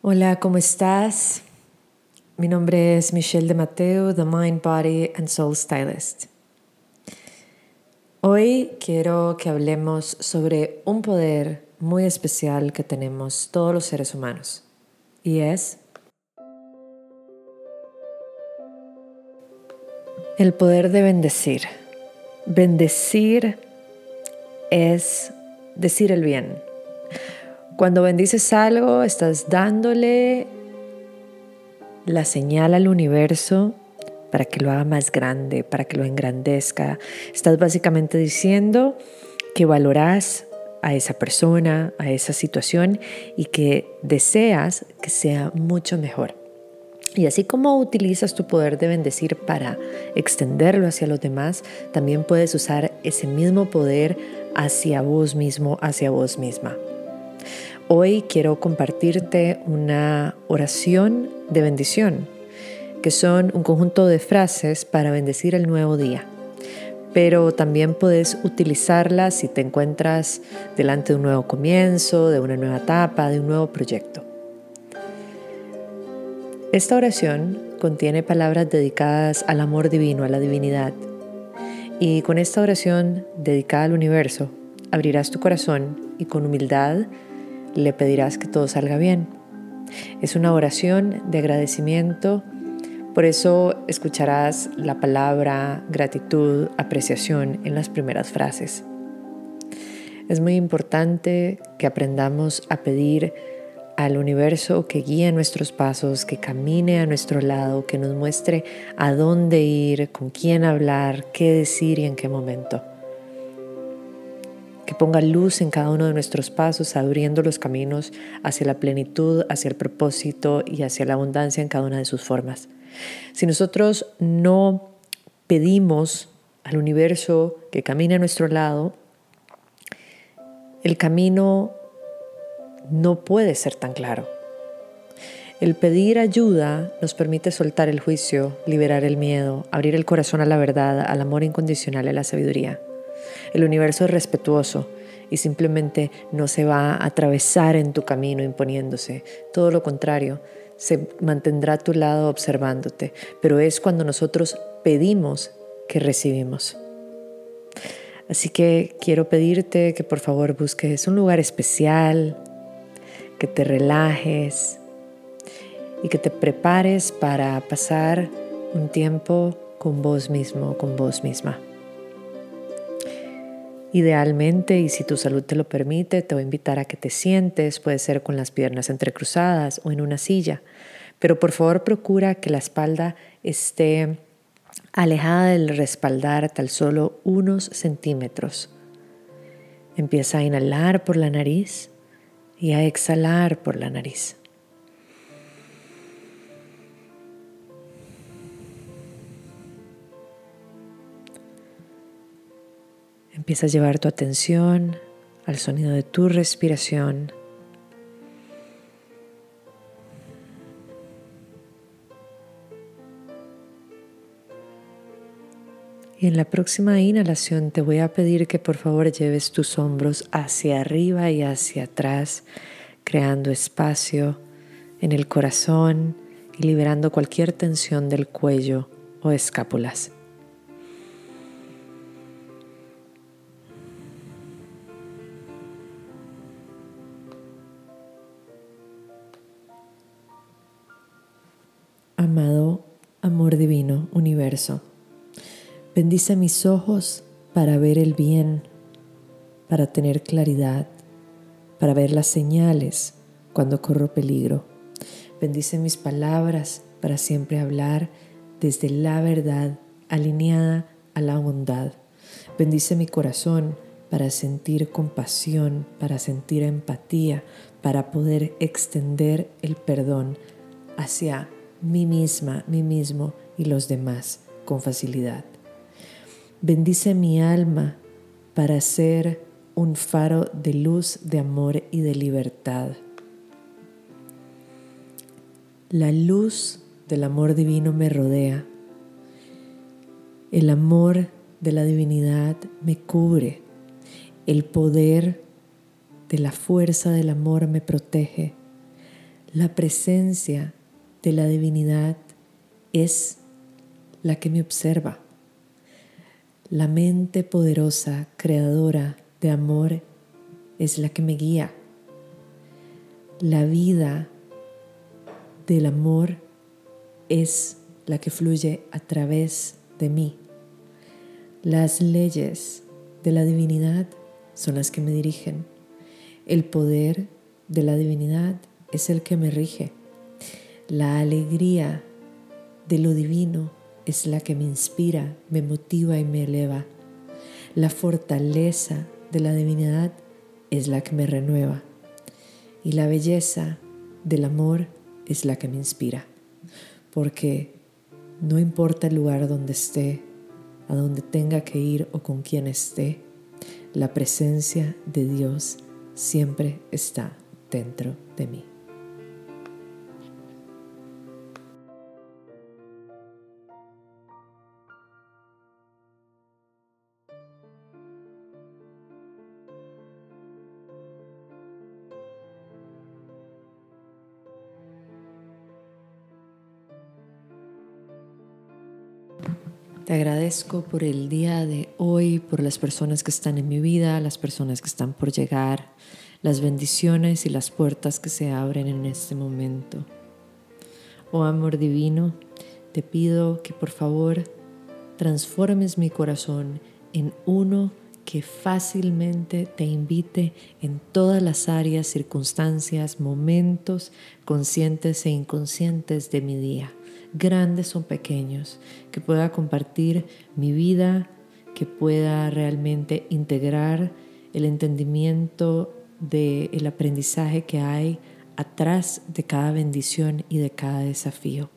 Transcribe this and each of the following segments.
Hola, ¿cómo estás? Mi nombre es Michelle de Mateo, The Mind, Body and Soul Stylist. Hoy quiero que hablemos sobre un poder muy especial que tenemos todos los seres humanos y es el poder de bendecir. Bendecir es decir el bien cuando bendices algo, estás dándole la señal al universo para que lo haga más grande, para que lo engrandezca. Estás básicamente diciendo que valoras a esa persona, a esa situación y que deseas que sea mucho mejor. Y así como utilizas tu poder de bendecir para extenderlo hacia los demás, también puedes usar ese mismo poder hacia vos mismo, hacia vos misma. Hoy quiero compartirte una oración de bendición, que son un conjunto de frases para bendecir el nuevo día. Pero también puedes utilizarlas si te encuentras delante de un nuevo comienzo, de una nueva etapa, de un nuevo proyecto. Esta oración contiene palabras dedicadas al amor divino, a la divinidad. Y con esta oración dedicada al universo, abrirás tu corazón y con humildad le pedirás que todo salga bien. Es una oración de agradecimiento, por eso escucharás la palabra gratitud, apreciación en las primeras frases. Es muy importante que aprendamos a pedir al universo que guíe nuestros pasos, que camine a nuestro lado, que nos muestre a dónde ir, con quién hablar, qué decir y en qué momento que ponga luz en cada uno de nuestros pasos, abriendo los caminos hacia la plenitud, hacia el propósito y hacia la abundancia en cada una de sus formas. Si nosotros no pedimos al universo que camine a nuestro lado, el camino no puede ser tan claro. El pedir ayuda nos permite soltar el juicio, liberar el miedo, abrir el corazón a la verdad, al amor incondicional y a la sabiduría. El universo es respetuoso y simplemente no se va a atravesar en tu camino imponiéndose. Todo lo contrario, se mantendrá a tu lado observándote, pero es cuando nosotros pedimos que recibimos. Así que quiero pedirte que por favor busques un lugar especial, que te relajes y que te prepares para pasar un tiempo con vos mismo, con vos misma. Idealmente, y si tu salud te lo permite, te voy a invitar a que te sientes, puede ser con las piernas entrecruzadas o en una silla, pero por favor procura que la espalda esté alejada del respaldar tal solo unos centímetros. Empieza a inhalar por la nariz y a exhalar por la nariz. Empieza a llevar tu atención al sonido de tu respiración. Y en la próxima inhalación te voy a pedir que por favor lleves tus hombros hacia arriba y hacia atrás, creando espacio en el corazón y liberando cualquier tensión del cuello o escápulas. Bendice mis ojos para ver el bien, para tener claridad, para ver las señales cuando corro peligro. Bendice mis palabras para siempre hablar desde la verdad alineada a la bondad. Bendice mi corazón para sentir compasión, para sentir empatía, para poder extender el perdón hacia mí misma, mí mismo y los demás con facilidad. Bendice mi alma para ser un faro de luz, de amor y de libertad. La luz del amor divino me rodea. El amor de la divinidad me cubre. El poder de la fuerza del amor me protege. La presencia de la divinidad es la que me observa. La mente poderosa, creadora de amor, es la que me guía. La vida del amor es la que fluye a través de mí. Las leyes de la divinidad son las que me dirigen. El poder de la divinidad es el que me rige. La alegría de lo divino es la que me inspira, me motiva y me eleva. La fortaleza de la divinidad es la que me renueva. Y la belleza del amor es la que me inspira. Porque no importa el lugar donde esté, a donde tenga que ir o con quien esté, la presencia de Dios siempre está dentro de mí. Te agradezco por el día de hoy, por las personas que están en mi vida, las personas que están por llegar, las bendiciones y las puertas que se abren en este momento. Oh amor divino, te pido que por favor transformes mi corazón en uno que fácilmente te invite en todas las áreas, circunstancias, momentos conscientes e inconscientes de mi día grandes o pequeños, que pueda compartir mi vida, que pueda realmente integrar el entendimiento del aprendizaje que hay atrás de cada bendición y de cada desafío.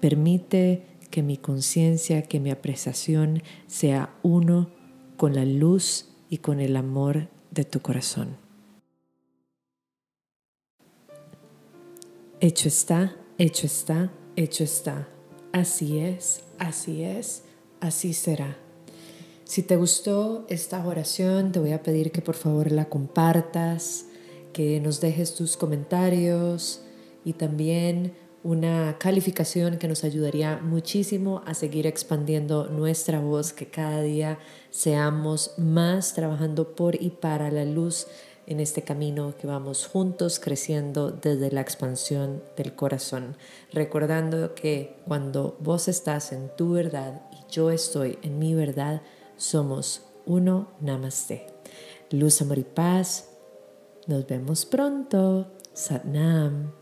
Permite que mi conciencia, que mi apreciación sea uno con la luz y con el amor de tu corazón. Hecho está, hecho está hecho está. Así es, así es, así será. Si te gustó esta oración, te voy a pedir que por favor la compartas, que nos dejes tus comentarios y también una calificación que nos ayudaría muchísimo a seguir expandiendo nuestra voz, que cada día seamos más trabajando por y para la luz en este camino que vamos juntos creciendo desde la expansión del corazón, recordando que cuando vos estás en tu verdad y yo estoy en mi verdad, somos uno namaste. Luz, amor y paz. Nos vemos pronto. Satnam.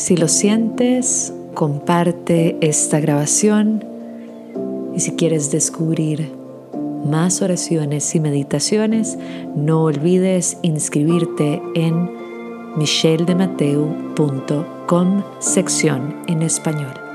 Si lo sientes, comparte esta grabación y si quieres descubrir más oraciones y meditaciones, no olvides inscribirte en micheldemateu.com sección en español.